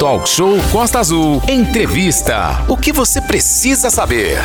Talk Show Costa Azul. Entrevista. O que você precisa saber?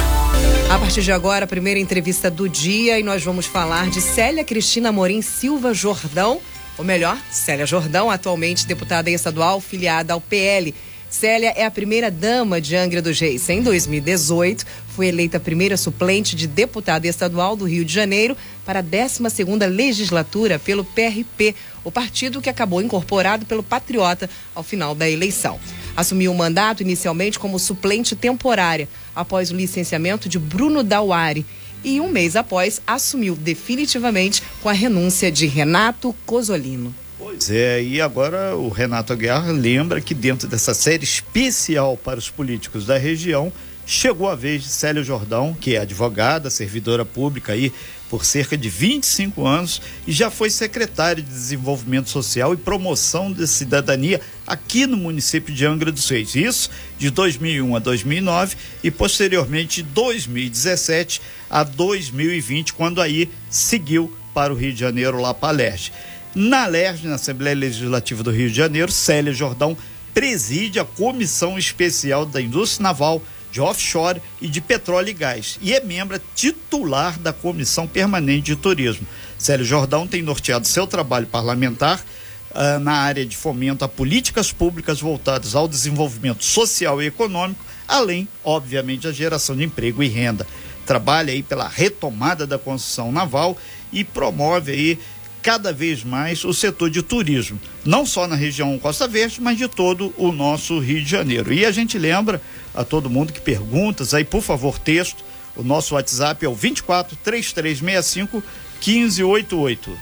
A partir de agora, a primeira entrevista do dia e nós vamos falar de Célia Cristina Morim Silva Jordão, ou melhor, Célia Jordão, atualmente deputada estadual filiada ao PL. Célia é a primeira dama de Angra dos Reis. Em 2018, foi eleita a primeira suplente de deputada estadual do Rio de Janeiro para a 12ª legislatura pelo PRP, o partido que acabou incorporado pelo Patriota ao final da eleição. Assumiu o mandato inicialmente como suplente temporária, após o licenciamento de Bruno Dauari e um mês após assumiu definitivamente com a renúncia de Renato Cosolino. Pois é, e agora o Renato Aguiar lembra que dentro dessa série especial para os políticos da região, chegou a vez de Célia Jordão, que é advogada, servidora pública aí por cerca de 25 anos e já foi secretária de Desenvolvimento Social e Promoção da Cidadania aqui no município de Angra dos Reis. Isso de 2001 a 2009 e posteriormente de 2017 a 2020, quando aí seguiu para o Rio de Janeiro lá para a Lerge. Na LERJ, na Assembleia Legislativa do Rio de Janeiro, Célia Jordão preside a Comissão Especial da Indústria Naval, de Offshore e de Petróleo e Gás e é membro titular da Comissão Permanente de Turismo. Célia Jordão tem norteado seu trabalho parlamentar uh, na área de fomento a políticas públicas voltadas ao desenvolvimento social e econômico, além, obviamente, da geração de emprego e renda. Trabalha aí pela retomada da construção naval e promove aí cada vez mais o setor de turismo, não só na região Costa Verde, mas de todo o nosso Rio de Janeiro. E a gente lembra a todo mundo que perguntas aí, por favor, texto, o nosso WhatsApp é o 24 3365 1588.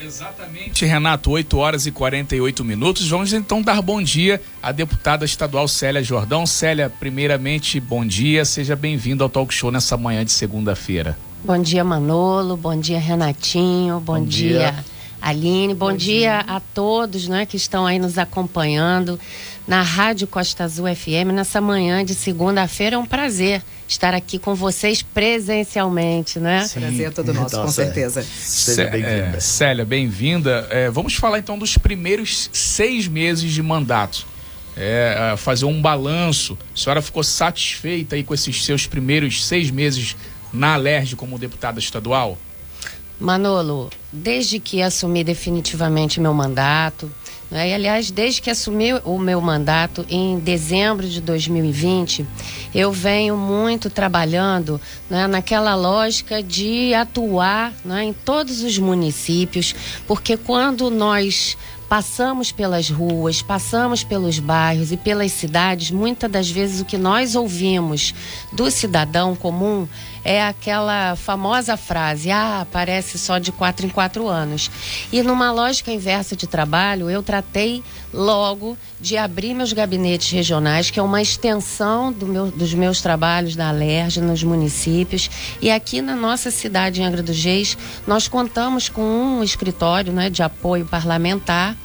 Exatamente, Renato, 8 horas e 48 minutos. Vamos então dar bom dia à deputada estadual Célia Jordão. Célia, primeiramente, bom dia, seja bem-vindo ao Talk Show nessa manhã de segunda-feira. Bom dia, Manolo. Bom dia, Renatinho. Bom, bom dia. dia, Aline. Bom, bom dia, dia, a todos né, que estão aí nos acompanhando na Rádio Costa Azul FM nessa manhã de segunda-feira. É um prazer estar aqui com vocês presencialmente, né? Sim. Prazer é todo nosso, com certeza. Seja bem-vinda. É, Célia, bem-vinda. É, vamos falar então dos primeiros seis meses de mandato. É, fazer um balanço. A senhora ficou satisfeita aí com esses seus primeiros seis meses na Alerj como deputada estadual? Manolo, desde que assumi definitivamente meu mandato, né, e aliás, desde que assumi o meu mandato em dezembro de 2020, eu venho muito trabalhando né, naquela lógica de atuar né, em todos os municípios, porque quando nós passamos pelas ruas, passamos pelos bairros e pelas cidades, muitas das vezes o que nós ouvimos do cidadão comum é aquela famosa frase: ah, parece só de quatro em quatro anos. E numa lógica inversa de trabalho, eu tratei logo de abrir meus gabinetes regionais, que é uma extensão do meu, dos meus trabalhos da Alerj nos municípios. E aqui na nossa cidade, em Angra dos Reis, nós contamos com um escritório né, de apoio parlamentar.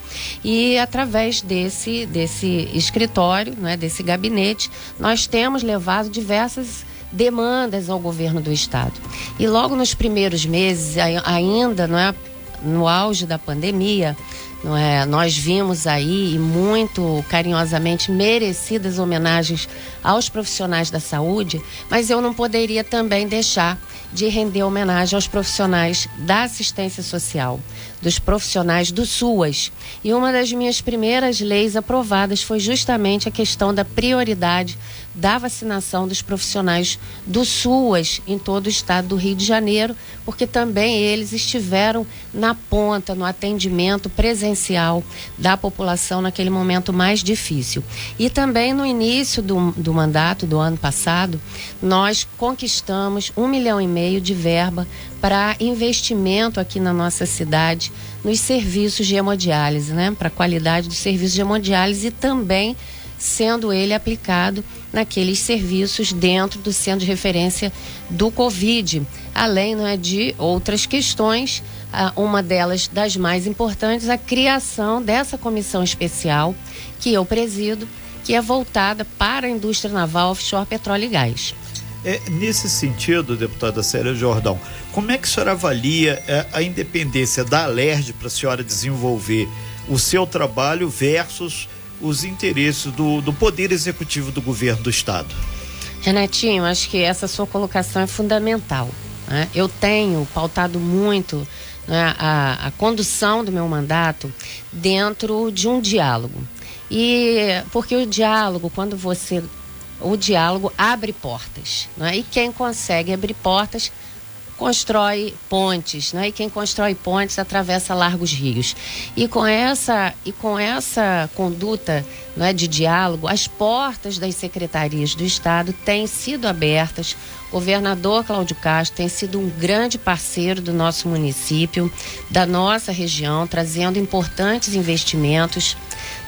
E através desse, desse escritório, né, desse gabinete, nós temos levado diversas demandas ao governo do estado. E logo nos primeiros meses, ainda não é, no auge da pandemia, não é, nós vimos aí e muito carinhosamente merecidas homenagens aos profissionais da saúde, mas eu não poderia também deixar de render homenagem aos profissionais da assistência social, dos profissionais do SUAS. E uma das minhas primeiras leis aprovadas foi justamente a questão da prioridade da vacinação dos profissionais do SUAS em todo o estado do Rio de Janeiro, porque também eles estiveram na ponta, no atendimento presencial da população naquele momento mais difícil. E também no início do, do mandato do ano passado, nós conquistamos um milhão e meio de verba para investimento aqui na nossa cidade nos serviços de hemodiálise, né? Para a qualidade dos serviços de hemodiálise e também sendo ele aplicado naqueles serviços dentro do centro de referência do Covid, além né, de outras questões, uma delas das mais importantes, a criação dessa comissão especial que eu presido, que é voltada para a indústria naval, offshore, petróleo e gás. É, nesse sentido, deputada Célia Jordão, como é que a senhora avalia é, a independência da Alerj para a senhora desenvolver o seu trabalho versus os interesses do, do poder executivo do governo do estado. Renatinho, acho que essa sua colocação é fundamental. Né? Eu tenho pautado muito né, a, a condução do meu mandato dentro de um diálogo. E porque o diálogo, quando você. O diálogo abre portas. Né? E quem consegue abrir portas constrói pontes, né? E quem constrói pontes atravessa largos rios. E com essa e com essa conduta, né, de diálogo, as portas das secretarias do estado têm sido abertas. O governador Cláudio Castro tem sido um grande parceiro do nosso município, da nossa região, trazendo importantes investimentos,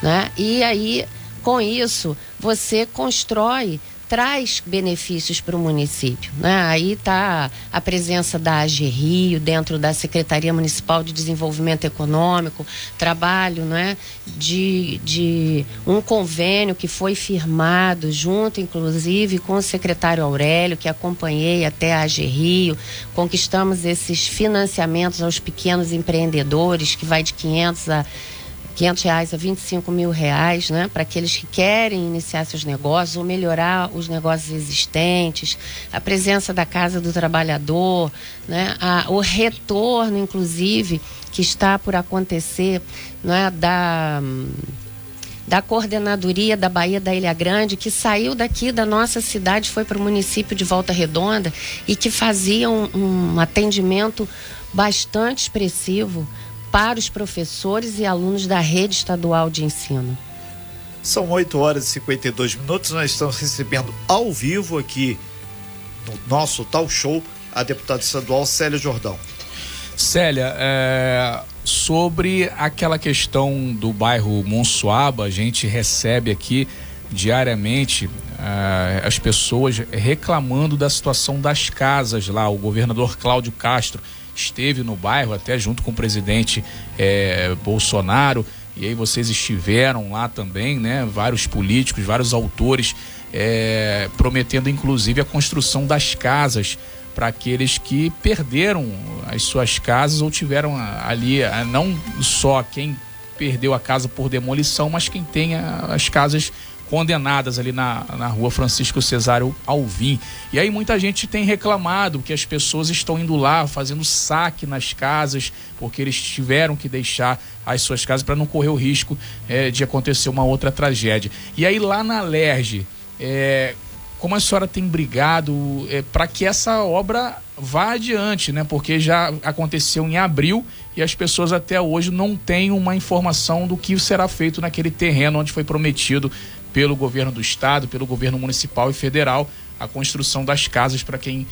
né? E aí, com isso, você constrói traz benefícios para o município. Né? Aí está a presença da AG Rio dentro da Secretaria Municipal de Desenvolvimento Econômico, trabalho né, de, de um convênio que foi firmado junto, inclusive, com o secretário Aurélio, que acompanhei até a AG Rio. Conquistamos esses financiamentos aos pequenos empreendedores, que vai de 500 a 500 reais a 25 mil reais, né? Para aqueles que querem iniciar seus negócios ou melhorar os negócios existentes, a presença da Casa do Trabalhador, né? A, o retorno, inclusive, que está por acontecer, né? Da da coordenadoria da Bahia da Ilha Grande, que saiu daqui da nossa cidade, foi para o município de Volta Redonda e que fazia um, um atendimento bastante expressivo para os professores e alunos da rede estadual de ensino. São 8 horas e 52 minutos. Nós estamos recebendo ao vivo aqui no nosso tal show a deputada estadual Célia Jordão. Célia, é, sobre aquela questão do bairro Monsuaba, a gente recebe aqui diariamente é, as pessoas reclamando da situação das casas lá. O governador Cláudio Castro esteve no bairro, até junto com o presidente é, Bolsonaro, e aí vocês estiveram lá também, né? Vários políticos, vários autores, é, prometendo inclusive a construção das casas para aqueles que perderam as suas casas ou tiveram ali, não só quem perdeu a casa por demolição, mas quem tem as casas condenadas ali na, na rua Francisco Cesário Alvim. E aí muita gente tem reclamado que as pessoas estão indo lá fazendo saque nas casas, porque eles tiveram que deixar as suas casas para não correr o risco é, de acontecer uma outra tragédia. E aí lá na Lerge, é, como a senhora tem brigado é, para que essa obra vá adiante, né? Porque já aconteceu em abril e as pessoas até hoje não têm uma informação do que será feito naquele terreno onde foi prometido pelo governo do estado, pelo governo municipal e federal, a construção das casas para quem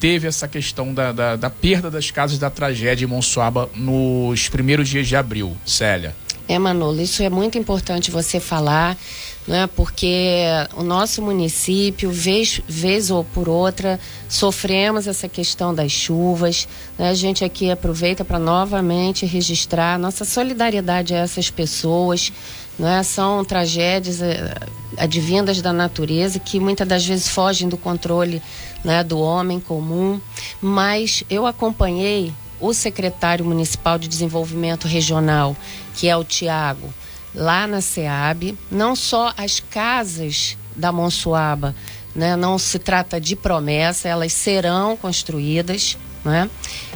teve essa questão da, da, da, perda das casas da tragédia em Monsuaba nos primeiros dias de abril. Célia. É, Manolo, isso é muito importante você falar, né? porque o nosso município, vez, vez ou por outra, sofremos essa questão das chuvas. Né? A gente aqui aproveita para novamente registrar nossa solidariedade a essas pessoas é? São tragédias eh, advindas da natureza que muitas das vezes fogem do controle né, do homem comum. Mas eu acompanhei o secretário municipal de desenvolvimento regional, que é o Tiago, lá na SEAB, não só as casas da Monsuaba, né, não se trata de promessa, elas serão construídas. Né?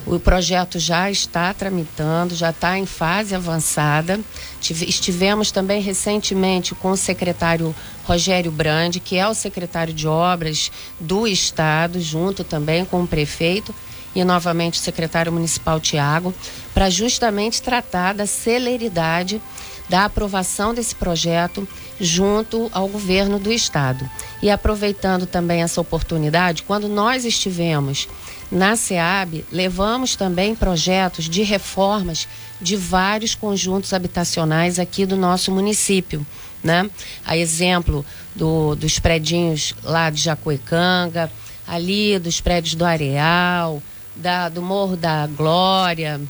O projeto já está tramitando, já está em fase avançada. Estivemos também recentemente com o secretário Rogério Brandi, que é o secretário de obras do Estado, junto também com o prefeito e novamente o secretário municipal Tiago, para justamente tratar da celeridade da aprovação desse projeto junto ao governo do estado. E aproveitando também essa oportunidade, quando nós estivemos na SEAB, levamos também projetos de reformas de vários conjuntos habitacionais aqui do nosso município. Né? A exemplo do, dos predinhos lá de Jacuecanga, ali dos prédios do Areal, da, do Morro da Glória,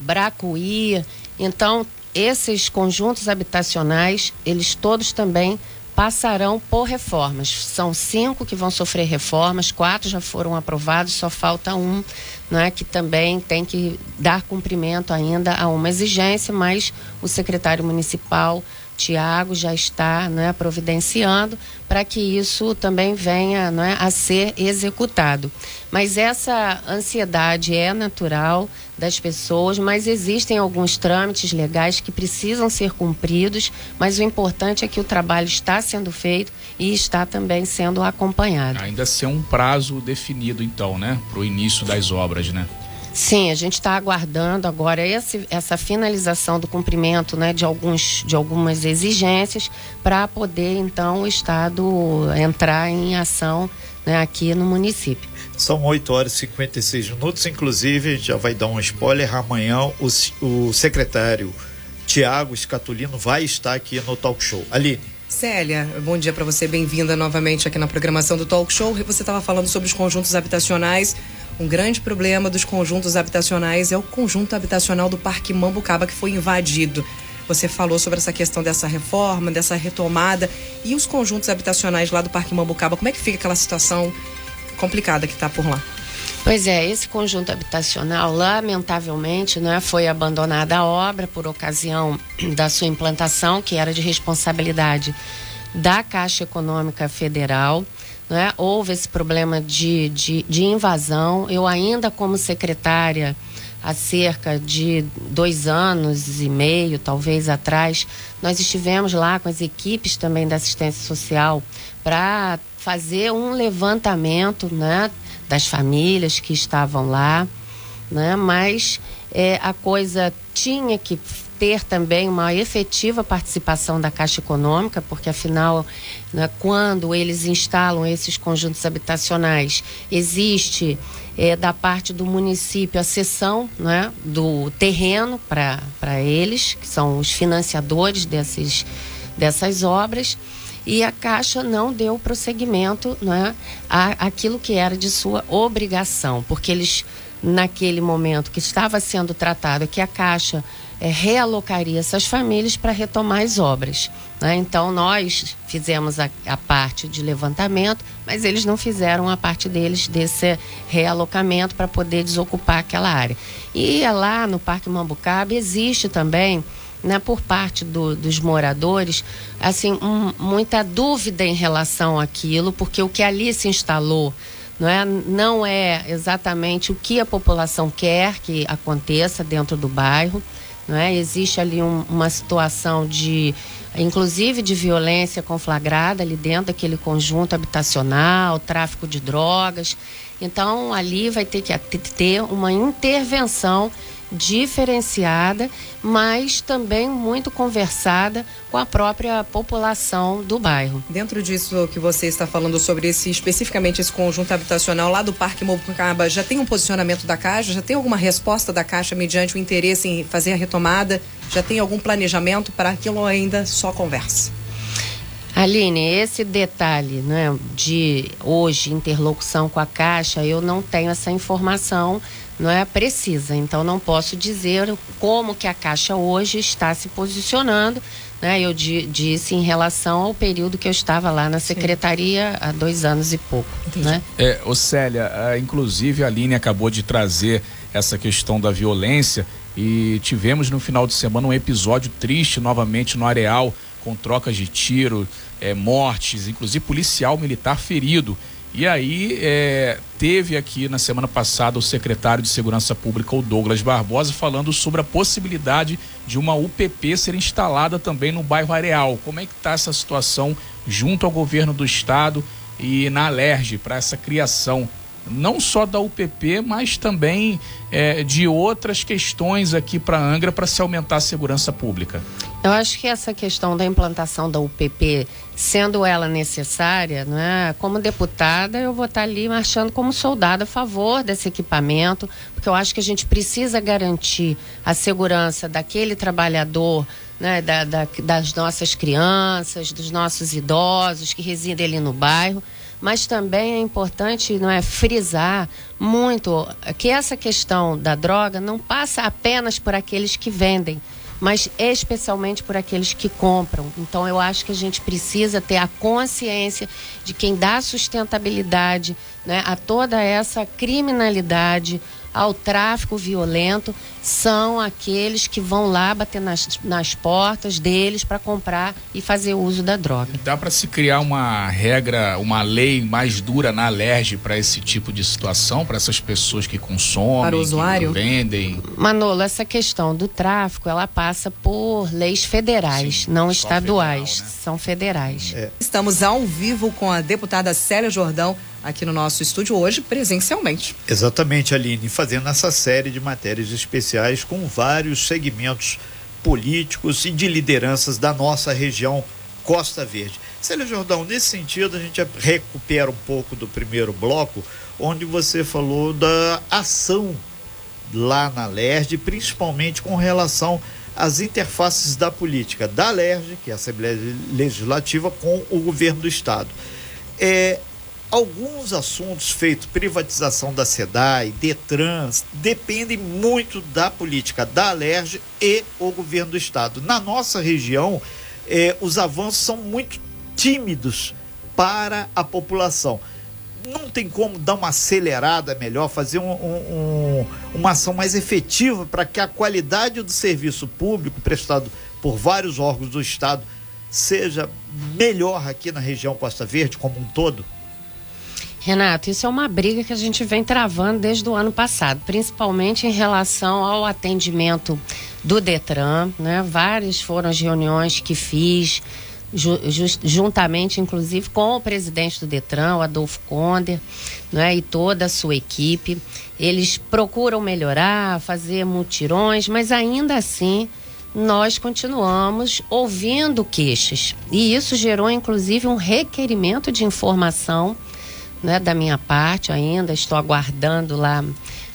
Bracuí. Então, esses conjuntos habitacionais, eles todos também passarão por reformas. São cinco que vão sofrer reformas, quatro já foram aprovados, só falta um, né, que também tem que dar cumprimento ainda a uma exigência, mas o secretário municipal Tiago já está né, providenciando para que isso também venha né, a ser executado. Mas essa ansiedade é natural das pessoas, mas existem alguns trâmites legais que precisam ser cumpridos, mas o importante é que o trabalho está sendo feito e está também sendo acompanhado. Ainda ser um prazo definido, então, né, para o início das obras, né? Sim, a gente está aguardando agora esse, essa finalização do cumprimento né, de, alguns, de algumas exigências para poder então o Estado entrar em ação né, aqui no município. São 8 horas e 56 minutos, inclusive, a gente já vai dar um spoiler. Amanhã o, o secretário Tiago Escatolino vai estar aqui no talk show. Aline. Célia, bom dia para você, bem-vinda novamente aqui na programação do Talk Show. Você estava falando sobre os conjuntos habitacionais. Um grande problema dos conjuntos habitacionais é o conjunto habitacional do Parque Mambucaba que foi invadido. Você falou sobre essa questão dessa reforma, dessa retomada e os conjuntos habitacionais lá do Parque Mambucaba. Como é que fica aquela situação complicada que está por lá? Pois é, esse conjunto habitacional, lamentavelmente, né, foi abandonada a obra por ocasião da sua implantação, que era de responsabilidade da Caixa Econômica Federal. Né? Houve esse problema de, de, de invasão. Eu ainda como secretária há cerca de dois anos e meio, talvez atrás, nós estivemos lá com as equipes também da assistência social para fazer um levantamento né, das famílias que estavam lá, né, mas é, a coisa tinha que ter também uma efetiva participação da Caixa Econômica, porque afinal, né, quando eles instalam esses conjuntos habitacionais, existe é, da parte do município a cessão né, do terreno para eles, que são os financiadores desses, dessas obras e a Caixa não deu prosseguimento né, àquilo que era de sua obrigação, porque eles, naquele momento que estava sendo tratado, que a Caixa é, realocaria essas famílias para retomar as obras. Né? Então, nós fizemos a, a, parte de levantamento, mas eles não fizeram a parte deles desse realocamento para poder desocupar aquela área. E lá no Parque Mambucaba existe também. Né, por parte do, dos moradores, assim, um, muita dúvida em relação àquilo, porque o que ali se instalou não é, não é exatamente o que a população quer que aconteça dentro do bairro. Não é? Existe ali um, uma situação de, inclusive de violência conflagrada ali dentro daquele conjunto habitacional, tráfico de drogas. Então ali vai ter que ter uma intervenção diferenciada, mas também muito conversada com a própria população do bairro. Dentro disso que você está falando sobre esse especificamente esse conjunto habitacional lá do Parque Mobucaba, já tem um posicionamento da Caixa? Já tem alguma resposta da Caixa mediante o interesse em fazer a retomada? Já tem algum planejamento para aquilo ainda só conversa? Aline, esse detalhe né, de hoje interlocução com a Caixa, eu não tenho essa informação não é precisa. Então não posso dizer como que a Caixa hoje está se posicionando. Né? Eu di disse em relação ao período que eu estava lá na secretaria Sim. há dois anos e pouco. Né? É, ô Célia, inclusive a Aline acabou de trazer essa questão da violência e tivemos no final de semana um episódio triste novamente no areal com trocas de tiro, é, mortes, inclusive policial militar ferido. E aí é, teve aqui na semana passada o secretário de Segurança Pública, o Douglas Barbosa, falando sobre a possibilidade de uma UPP ser instalada também no bairro Areal. Como é que está essa situação junto ao governo do estado e na Alerj para essa criação não só da UPP, mas também é, de outras questões aqui para Angra para se aumentar a segurança pública? Eu acho que essa questão da implantação da UPP, sendo ela necessária, né, como deputada, eu vou estar ali marchando como soldado a favor desse equipamento, porque eu acho que a gente precisa garantir a segurança daquele trabalhador, né, da, da, das nossas crianças, dos nossos idosos que residem ali no bairro mas também é importante não é frisar muito que essa questão da droga não passa apenas por aqueles que vendem mas especialmente por aqueles que compram. Então eu acho que a gente precisa ter a consciência de quem dá sustentabilidade né, a toda essa criminalidade ao tráfico violento são aqueles que vão lá bater nas, nas portas deles para comprar e fazer uso da droga. Dá para se criar uma regra, uma lei mais dura na alerge para esse tipo de situação, para essas pessoas que consomem, para o usuário? que vendem? Manolo, essa questão do tráfico, ela passa por leis federais, Sim, não estaduais, federal, né? são federais. É. Estamos ao vivo com a deputada Célia Jordão aqui no nosso estúdio hoje, presencialmente. Exatamente, Aline, fazendo essa série de matérias especiais com vários segmentos políticos e de lideranças da nossa região Costa Verde. Célia Jordão, nesse sentido, a gente recupera um pouco do primeiro bloco, onde você falou da ação lá na LERJ, principalmente com relação às interfaces da política da LERJ, que é a Assembleia Legislativa, com o governo do Estado. É, alguns assuntos feitos, privatização da SEDAI, DETRANS, dependem muito da política da Alerj e o governo do estado. Na nossa região, eh, os avanços são muito tímidos para a população. Não tem como dar uma acelerada melhor, fazer um, um, uma ação mais efetiva para que a qualidade do serviço público prestado por vários órgãos do Estado seja melhor aqui na região Costa Verde como um todo? Renato, isso é uma briga que a gente vem travando desde o ano passado, principalmente em relação ao atendimento do Detran, né? Várias foram as reuniões que fiz, ju juntamente, inclusive, com o presidente do Detran, o Adolfo Conder, né? E toda a sua equipe. Eles procuram melhorar, fazer mutirões, mas ainda assim nós continuamos ouvindo queixas. E isso gerou, inclusive, um requerimento de informação né, da minha parte ainda, estou aguardando lá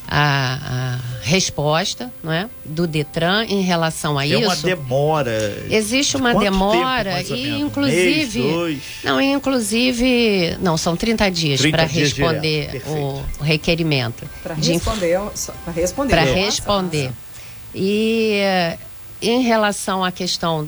a, a resposta é, do Detran em relação a é isso. É uma demora. Existe uma Quanto demora tempo, e inclusive Mês, não, inclusive não são 30 dias para responder o, o, requerimento. Para responder, para responder. Para responder. E em relação à questão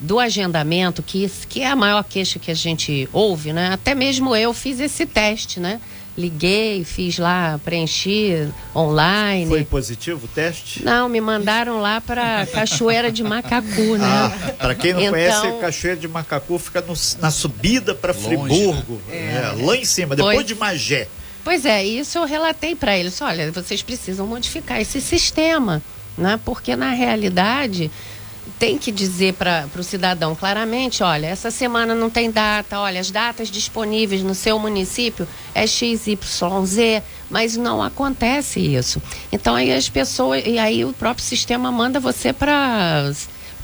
do agendamento, que, que é a maior queixa que a gente ouve, né? Até mesmo eu fiz esse teste, né? Liguei, fiz lá, preenchi online. Foi positivo o teste? Não, me mandaram lá para Cachoeira de Macacu, né? Ah, para quem não então... conhece, Cachoeira de Macacu fica no, na subida para Friburgo, né? É. lá em cima, depois pois... de Magé. Pois é, isso eu relatei para eles. Olha, vocês precisam modificar esse sistema, né? Porque na realidade tem que dizer para o cidadão claramente, olha, essa semana não tem data, olha, as datas disponíveis no seu município é XYZ, mas não acontece isso. Então aí as pessoas, e aí o próprio sistema manda você para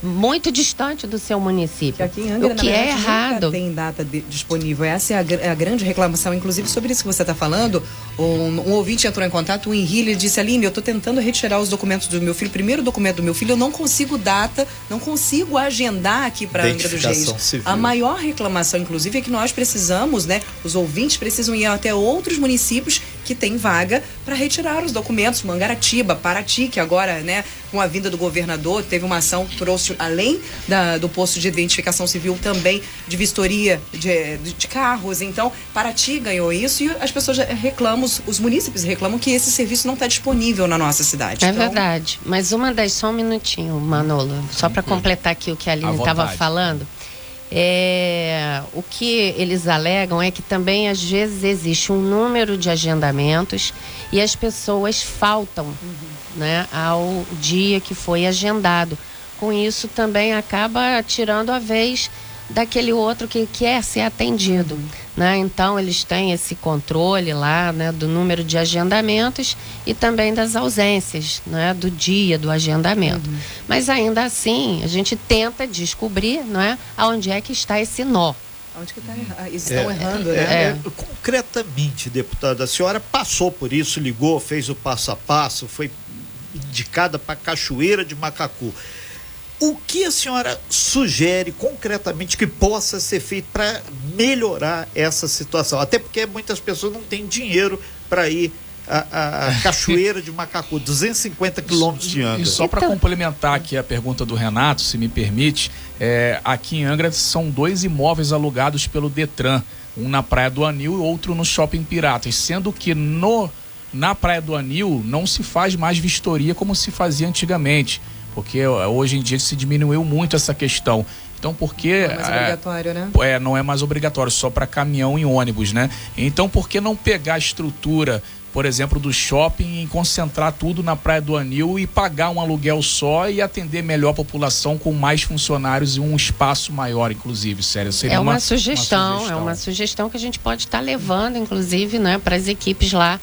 muito distante do seu município. Que aqui em Angra, o que verdade, é errado. tem data de, disponível. Essa é a, a, grande reclamação, inclusive sobre isso que você está falando. Um, um, ouvinte entrou em contato, o Henrique, ele disse: Aline, eu estou tentando retirar os documentos do meu filho. Primeiro documento do meu filho, eu não consigo data, não consigo agendar aqui para Angra dos Reis. A maior reclamação, inclusive, é que nós precisamos, né? Os ouvintes precisam ir até outros municípios que têm vaga para retirar os documentos. Mangaratiba, Paraty, que agora, né, com a vinda do governador, teve uma ação, trouxe além da, do posto de identificação civil, também de vistoria de, de, de carros. Então, Paraty ganhou isso e as pessoas reclamam, os munícipes reclamam que esse serviço não está disponível na nossa cidade. É então... verdade. Mas uma das, só um minutinho, Manolo, só para completar aqui o que a Aline estava falando. É, o que eles alegam é que também às vezes existe um número de agendamentos e as pessoas faltam uhum. né, ao dia que foi agendado com isso também acaba tirando a vez daquele outro que quer ser atendido. Né? Então, eles têm esse controle lá né, do número de agendamentos e também das ausências né, do dia do agendamento. Uhum. Mas ainda assim, a gente tenta descobrir né, aonde é que está esse nó. Onde que tá erra... estão é, errando, é, né? É, concretamente, deputada, a senhora passou por isso, ligou, fez o passo a passo, foi indicada para Cachoeira de Macacu. O que a senhora sugere concretamente que possa ser feito para melhorar essa situação? Até porque muitas pessoas não têm dinheiro para ir a, a, Cachoeira de Macacu, 250 quilômetros de Angra. E só para então... complementar aqui a pergunta do Renato, se me permite, é, aqui em Angra são dois imóveis alugados pelo Detran, um na Praia do Anil e outro no Shopping Piratas, sendo que no na Praia do Anil não se faz mais vistoria como se fazia antigamente, porque hoje em dia se diminuiu muito essa questão. Então, porque. Não é mais obrigatório, é, né? É, não é mais obrigatório, só para caminhão e ônibus, né? Então, por que não pegar a estrutura, por exemplo, do shopping e concentrar tudo na Praia do Anil e pagar um aluguel só e atender melhor a população com mais funcionários e um espaço maior, inclusive, sério? Seria é uma, uma, sugestão, uma sugestão, é uma sugestão que a gente pode estar tá levando, inclusive, né, para as equipes lá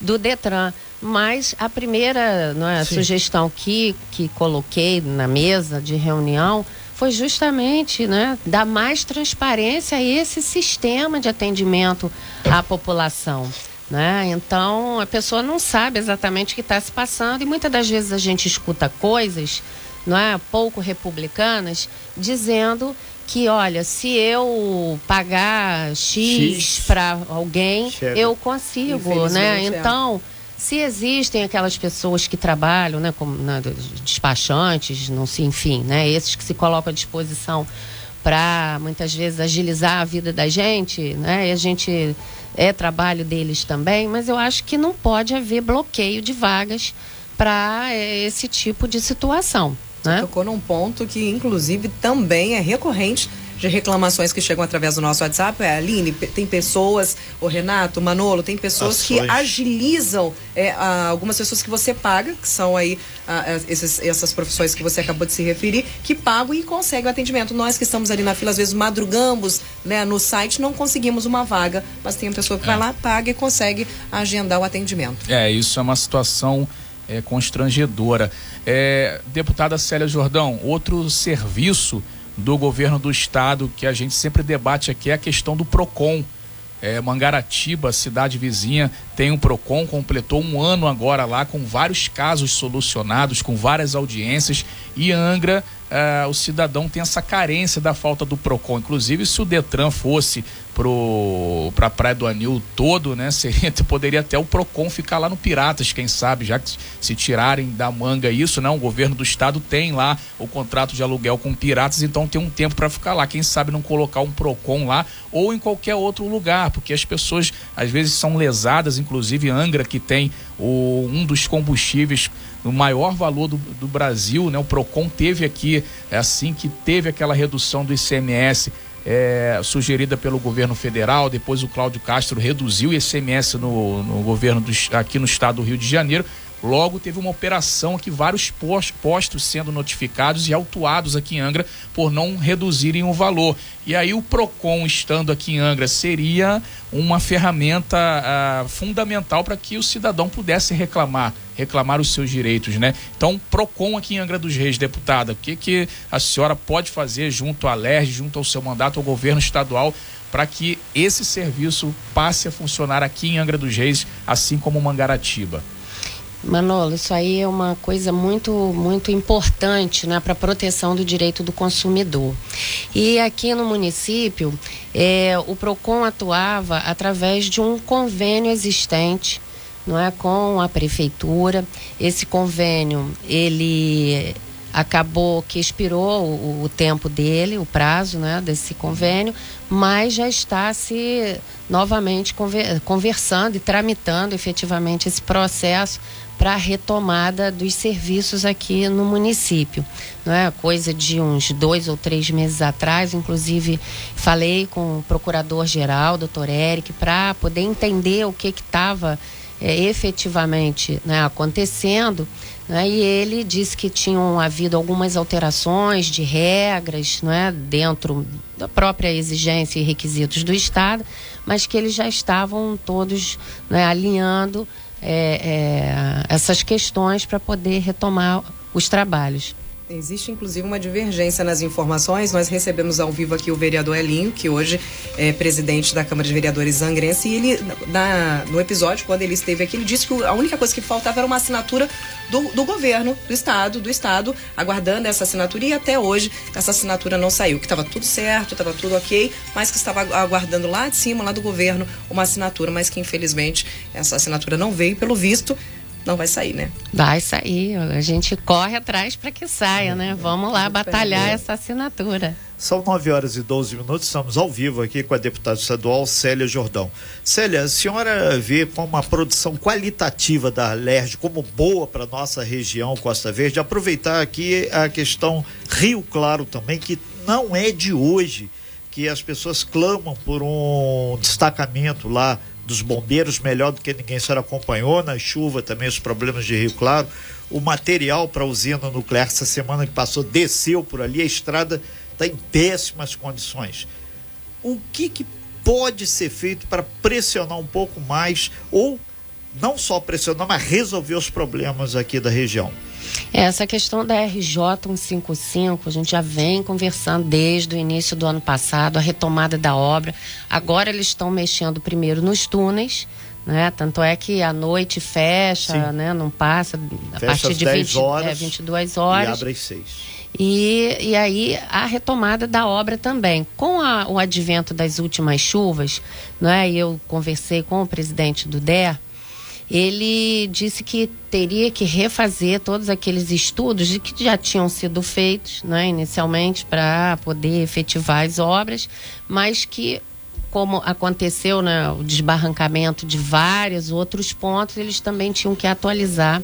do Detran. Mas a primeira é, sugestão que, que coloquei na mesa de reunião foi justamente né, dar mais transparência a esse sistema de atendimento à população. Né? Então a pessoa não sabe exatamente o que está se passando e muitas das vezes a gente escuta coisas não é, pouco republicanas dizendo que, olha, se eu pagar X, X. para alguém, Chega. eu consigo, né? É. Se existem aquelas pessoas que trabalham, né, como né, despachantes, não sei, enfim, né, esses que se colocam à disposição para muitas vezes agilizar a vida da gente, né, e a gente é trabalho deles também, mas eu acho que não pode haver bloqueio de vagas para é, esse tipo de situação. Né? Tocou num ponto que, inclusive, também é recorrente de reclamações que chegam através do nosso WhatsApp. É, Aline, tem pessoas, o Renato, Manolo, tem pessoas Ações. que agilizam é, algumas pessoas que você paga, que são aí esses, essas profissões que você acabou de se referir, que pagam e conseguem o atendimento. Nós que estamos ali na fila, às vezes madrugamos né, no site, não conseguimos uma vaga, mas tem uma pessoa que é. vai lá, paga e consegue agendar o atendimento. É, isso é uma situação é, constrangedora. É, deputada Célia Jordão, outro serviço do governo do estado que a gente sempre debate aqui é a questão do PROCON. É, Mangaratiba, cidade vizinha, tem um PROCON, completou um ano agora lá com vários casos solucionados, com várias audiências. E Angra, é, o cidadão tem essa carência da falta do PROCON. Inclusive, se o Detran fosse para a Praia do Anil todo, né? Seria, poderia até o PROCON ficar lá no Piratas, quem sabe, já que se tirarem da manga isso, né? O governo do estado tem lá o contrato de aluguel com Piratas, então tem um tempo para ficar lá. Quem sabe não colocar um PROCON lá ou em qualquer outro lugar, porque as pessoas às vezes são lesadas, inclusive Angra, que tem o, um dos combustíveis no maior valor do, do Brasil, né? O PROCON teve aqui, é assim que teve aquela redução do ICMS é, sugerida pelo governo federal, depois o Cláudio Castro reduziu o ICMS no, no governo do, aqui no estado do Rio de Janeiro. Logo, teve uma operação aqui, vários postos sendo notificados e autuados aqui em Angra por não reduzirem o valor. E aí, o PROCON, estando aqui em Angra, seria uma ferramenta ah, fundamental para que o cidadão pudesse reclamar, reclamar os seus direitos, né? Então, PROCON aqui em Angra dos Reis, deputada, o que, que a senhora pode fazer junto à LERJ, junto ao seu mandato, ao governo estadual, para que esse serviço passe a funcionar aqui em Angra dos Reis, assim como Mangaratiba? Manolo, isso aí é uma coisa muito, muito importante né, para a proteção do direito do consumidor. E aqui no município, é, o PROCON atuava através de um convênio existente não é, com a prefeitura. Esse convênio, ele acabou que expirou o, o, tempo dele, o prazo né, desse convênio, mas já está se novamente conver, conversando e tramitando efetivamente esse processo para a retomada dos serviços aqui no município. Não é coisa de uns dois ou três meses atrás, inclusive falei com o procurador-geral, doutor Eric, para poder entender o que estava é, efetivamente né, acontecendo. Né, e ele disse que tinham havido algumas alterações de regras não é, dentro da própria exigência e requisitos do Estado, mas que eles já estavam todos né, alinhando é, é, essas questões para poder retomar os trabalhos. Existe inclusive uma divergência nas informações. Nós recebemos ao vivo aqui o vereador Elinho, que hoje é presidente da Câmara de Vereadores Angrense, e ele, na, no episódio, quando ele esteve aqui, ele disse que a única coisa que faltava era uma assinatura do, do governo, do Estado, do Estado, aguardando essa assinatura, e até hoje essa assinatura não saiu, que estava tudo certo, estava tudo ok, mas que estava aguardando lá de cima, lá do governo, uma assinatura, mas que infelizmente essa assinatura não veio, pelo visto não vai sair, né? Vai sair. A gente corre atrás para que saia, né? Vamos lá batalhar essa assinatura. São 9 horas e 12 minutos, estamos ao vivo aqui com a deputada estadual Célia Jordão. Célia, a senhora vê como a produção qualitativa da LERJ como boa para nossa região Costa Verde? Aproveitar aqui a questão Rio Claro também, que não é de hoje que as pessoas clamam por um destacamento lá dos bombeiros, melhor do que ninguém. A senhora acompanhou na chuva também os problemas de Rio Claro. O material para a usina nuclear essa semana que passou desceu por ali, a estrada está em péssimas condições. O que, que pode ser feito para pressionar um pouco mais ou não só pressionar, mas resolver os problemas aqui da região? É, essa questão da RJ 155, a gente já vem conversando desde o início do ano passado, a retomada da obra. Agora eles estão mexendo primeiro nos túneis, né? Tanto é que a noite fecha, Sim. né? Não passa a fecha partir de 20, horas, é, 22 horas. E abre às 6. E, e aí a retomada da obra também. Com a, o advento das últimas chuvas, né, eu conversei com o presidente do DER, ele disse que teria que refazer todos aqueles estudos de que já tinham sido feitos né, inicialmente para poder efetivar as obras, mas que como aconteceu né, o desbarrancamento de vários outros pontos, eles também tinham que atualizar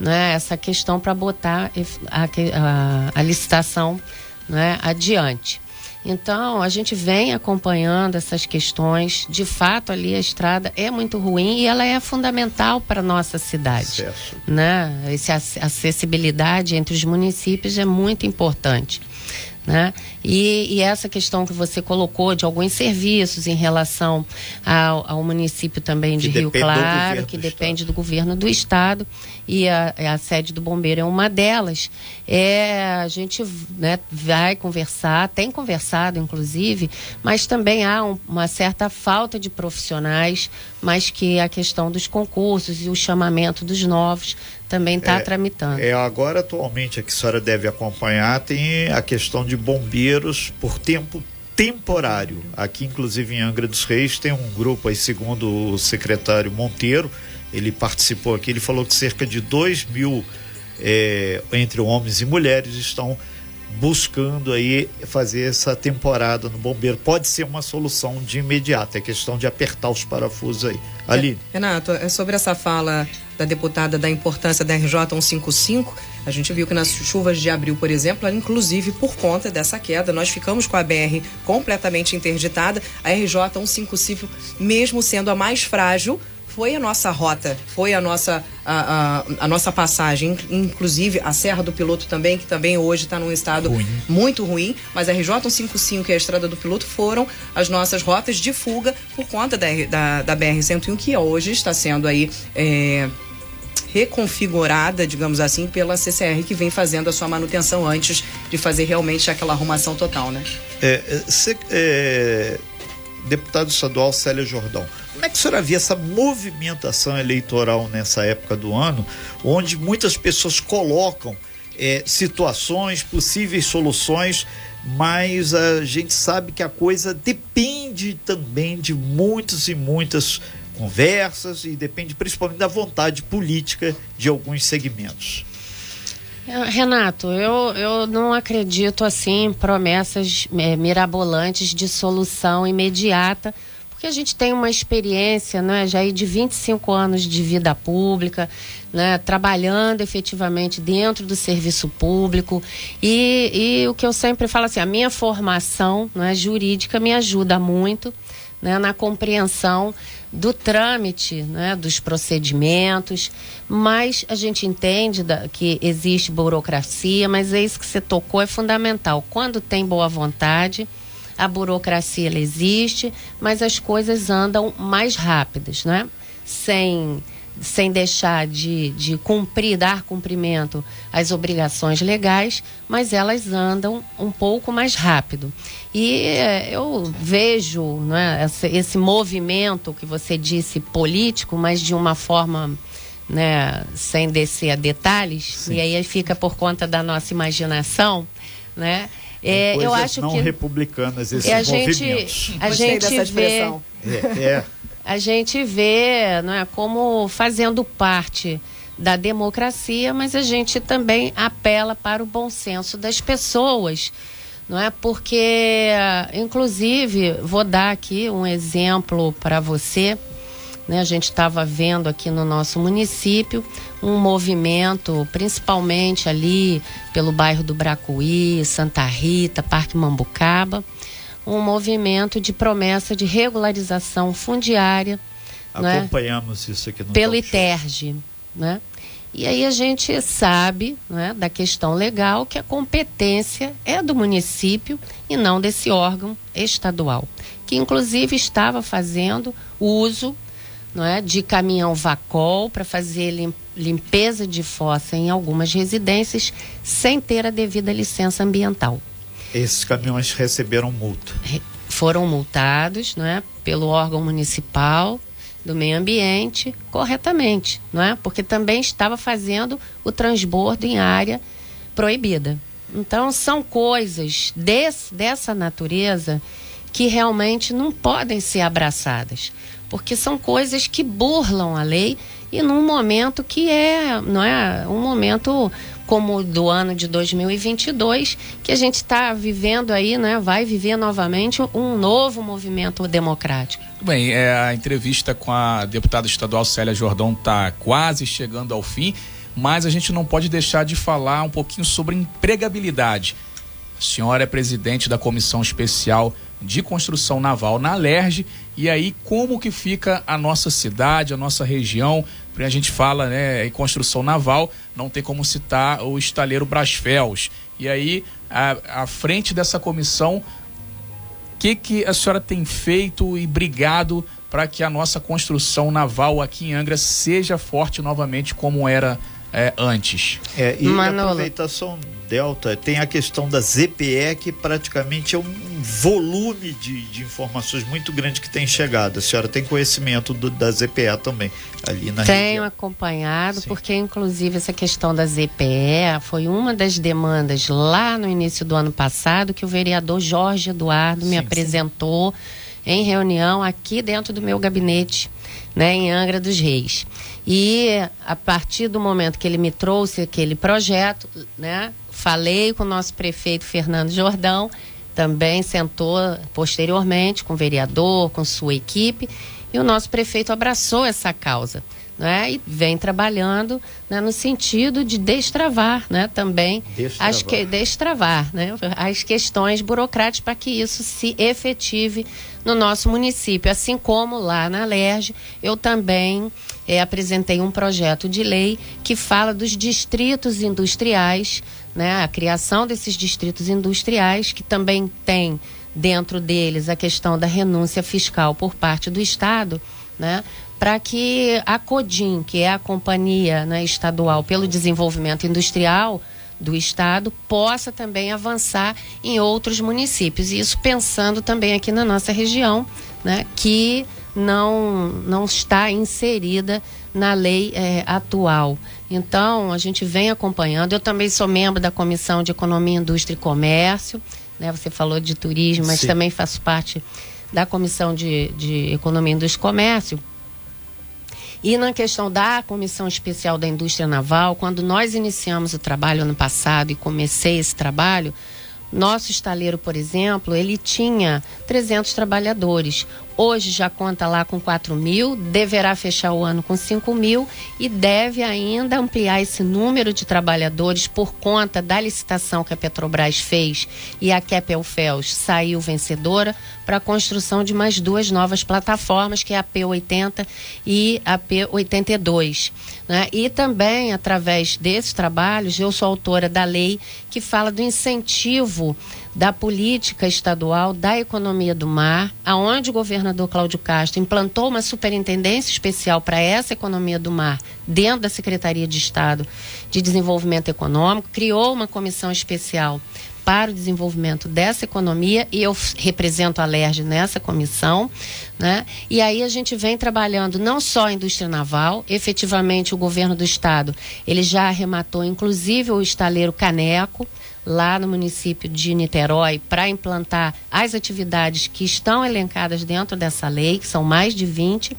né, essa questão para botar a, a, a licitação né, adiante. Então, a gente vem acompanhando essas questões. De fato, ali a estrada é muito ruim e ela é fundamental para a nossa cidade. Acesso. Né? Essa acessibilidade entre os municípios é muito importante. Né? E, e, essa questão que você colocou de alguns serviços em relação ao, ao município também de Rio Claro, que do depende estado. do governo do estado, e a, a, sede do bombeiro é uma delas, é, a gente né, vai conversar, tem conversado inclusive, mas também há um, uma certa falta de profissionais, mas que a questão dos concursos e o chamamento dos novos também está é, tramitando. É, agora, atualmente, a que a senhora deve acompanhar tem a questão de por tempo temporário. Aqui, inclusive, em Angra dos Reis, tem um grupo aí, segundo o secretário Monteiro, ele participou aqui, ele falou que cerca de 2 mil é, entre homens e mulheres estão buscando aí fazer essa temporada no bombeiro. Pode ser uma solução de imediato, é questão de apertar os parafusos aí. Ali. É, Renato, é sobre essa fala da deputada da importância da RJ 155, a gente viu que nas chuvas de abril, por exemplo, inclusive por conta dessa queda, nós ficamos com a BR completamente interditada. A RJ 155, mesmo sendo a mais frágil, foi a nossa rota, foi a nossa, a, a, a, nossa passagem, inclusive a Serra do Piloto também, que também hoje está num estado ruim. muito ruim, mas a RJ 155 e a Estrada do Piloto foram as nossas rotas de fuga por conta da, da, da BR-101, que hoje está sendo aí. É, reconfigurada, digamos assim, pela CCR que vem fazendo a sua manutenção antes de fazer realmente aquela arrumação total, né? É, é, é deputado estadual Célia Jordão, como é que a senhora via essa movimentação eleitoral nessa época do ano, onde muitas pessoas colocam é, situações, possíveis soluções, mas a gente sabe que a coisa depende também de muitas e muitas conversas e depende principalmente da vontade política de alguns segmentos. Renato, eu, eu não acredito assim em promessas é, mirabolantes de solução imediata, porque a gente tem uma experiência né, já de 25 anos de vida pública, né, trabalhando efetivamente dentro do serviço público. E, e o que eu sempre falo assim, a minha formação né, jurídica me ajuda muito né, na compreensão do trâmite, né, dos procedimentos, mas a gente entende da, que existe burocracia, mas é isso que você tocou, é fundamental. Quando tem boa vontade, a burocracia existe, mas as coisas andam mais rápidas, né? Sem sem deixar de, de cumprir, dar cumprimento às obrigações legais, mas elas andam um pouco mais rápido. E eh, eu vejo né, esse, esse movimento que você disse político, mas de uma forma né, sem descer a detalhes, Sim. e aí fica por conta da nossa imaginação, né? É, eu acho não que republicanas esses a movimentos. Gente, a gente vê, é, é a gente vê é, como fazendo parte da democracia, mas a gente também apela para o bom senso das pessoas não é? Porque, inclusive, vou dar aqui um exemplo para você. Né? A gente estava vendo aqui no nosso município um movimento, principalmente ali pelo bairro do Bracuí, Santa Rita, Parque Mambucaba, um movimento de promessa de regularização fundiária. Né? Acompanhamos né? isso aqui no Pelo ITERG, né? E aí a gente sabe né, da questão legal que a competência é do município e não desse órgão estadual, que inclusive estava fazendo uso não é, de caminhão vacol para fazer limpeza de fossa em algumas residências sem ter a devida licença ambiental. Esses caminhões receberam multa? Foram multados não é, pelo órgão municipal do meio ambiente corretamente, não é? Porque também estava fazendo o transbordo em área proibida. Então são coisas desse, dessa natureza que realmente não podem ser abraçadas, porque são coisas que burlam a lei e num momento que é, não é, um momento como do ano de 2022, que a gente está vivendo aí, né, vai viver novamente um novo movimento democrático. Bem, é, a entrevista com a deputada estadual Célia Jordão está quase chegando ao fim, mas a gente não pode deixar de falar um pouquinho sobre empregabilidade. A senhora é presidente da Comissão Especial de Construção Naval na Alerj, e aí como que fica a nossa cidade, a nossa região, a gente fala né, em construção naval, não tem como citar o estaleiro Brasfels. E aí, à, à frente dessa comissão, o que, que a senhora tem feito e brigado para que a nossa construção naval aqui em Angra seja forte novamente como era é, antes? É, e Manolo. aproveitar só Delta, tem a questão da ZPE, que praticamente é um volume de, de informações muito grande que tem chegado. A senhora tem conhecimento do, da ZPE também, ali na Tenho região. acompanhado, Sim. porque inclusive essa questão da ZPE foi uma das demandas lá no início do ano passado que o vereador Jorge Eduardo sim, me apresentou sim. em reunião aqui dentro do meu gabinete, né, em Angra dos Reis. E a partir do momento que ele me trouxe aquele projeto, né, Falei com o nosso prefeito Fernando Jordão, também sentou posteriormente com o vereador, com sua equipe, e o nosso prefeito abraçou essa causa. Né, e vem trabalhando né, no sentido de destravar né, também destravar. As, que, destravar né, as questões burocráticas para que isso se efetive no nosso município. Assim como lá na LERJ, eu também é, apresentei um projeto de lei que fala dos distritos industriais né, a criação desses distritos industriais, que também tem dentro deles a questão da renúncia fiscal por parte do Estado, né, para que a CODIM, que é a Companhia né, Estadual pelo Desenvolvimento Industrial do Estado, possa também avançar em outros municípios. E isso pensando também aqui na nossa região, né, que não, não está inserida na lei é, atual. Então, a gente vem acompanhando. Eu também sou membro da Comissão de Economia, Indústria e Comércio. Né? Você falou de turismo, mas Sim. também faço parte da Comissão de, de Economia, Indústria e Comércio. E na questão da Comissão Especial da Indústria Naval, quando nós iniciamos o trabalho ano passado e comecei esse trabalho, nosso estaleiro, por exemplo, ele tinha 300 trabalhadores. Hoje já conta lá com 4 mil, deverá fechar o ano com 5 mil e deve ainda ampliar esse número de trabalhadores por conta da licitação que a Petrobras fez e a Kepelfels saiu vencedora para a construção de mais duas novas plataformas, que é a P80 e a P82. Né? E também, através desses trabalhos, eu sou autora da lei que fala do incentivo da política estadual da economia do mar, aonde o governador Cláudio Castro implantou uma superintendência especial para essa economia do mar dentro da Secretaria de Estado de Desenvolvimento Econômico, criou uma comissão especial para o desenvolvimento dessa economia e eu represento a LERJ nessa comissão, né? E aí a gente vem trabalhando não só a indústria naval, efetivamente o governo do estado, ele já arrematou inclusive o estaleiro Caneco, lá no município de Niterói para implantar as atividades que estão elencadas dentro dessa lei, que são mais de 20,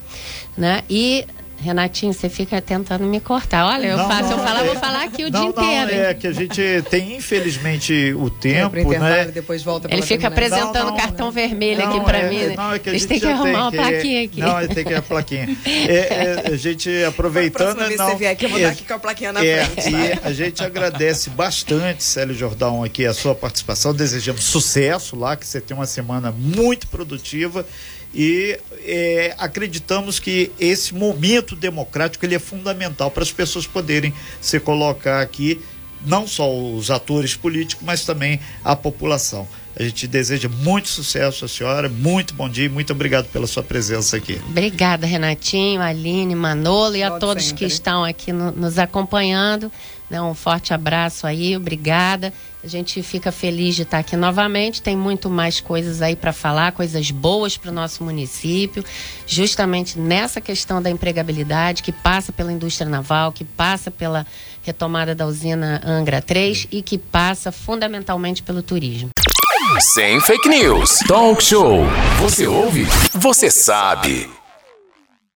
né? E Renatinho, você fica tentando me cortar. Olha, eu Não, faço, eu não, falar, é- vou falar aqui o não, dia inteiro. Não, é que a gente tem, infelizmente, o tempo, né? depois volta Ele fica terminar. apresentando Não, não, cartão vermelho Não, aqui pra é- mim. é- né? Não, é que a gente têm que já arrumar uma tem que- plaquinha aqui. Não, tem que a plaquinha. É, é, a gente aproveitando... próxima vez não, que você vier aqui, eu vou é, dar aqui com a plaquinha na é, frente. e a gente agradece bastante, Célio Jordão, aqui a sua participação. Desejamos sucesso lá, que você tenha uma semana muito produtiva. E é, acreditamos que esse momento democrático ele é fundamental para as pessoas poderem se colocar aqui, não só os atores políticos, mas também a população. A gente deseja muito sucesso à senhora, muito bom dia e muito obrigado pela sua presença aqui. Obrigada, Renatinho, Aline, Manolo e a Volte todos sempre. que estão aqui no- nos acompanhando. Né, um forte abraço aí, obrigada. A gente fica feliz de estar aqui novamente. Tem muito mais coisas aí para falar, coisas boas para o nosso município, justamente nessa questão da empregabilidade que passa pela indústria naval, que passa pela retomada da usina Angra 3 e que passa fundamentalmente pelo turismo. Sem fake news. Talk show. Você ouve? Você sabe.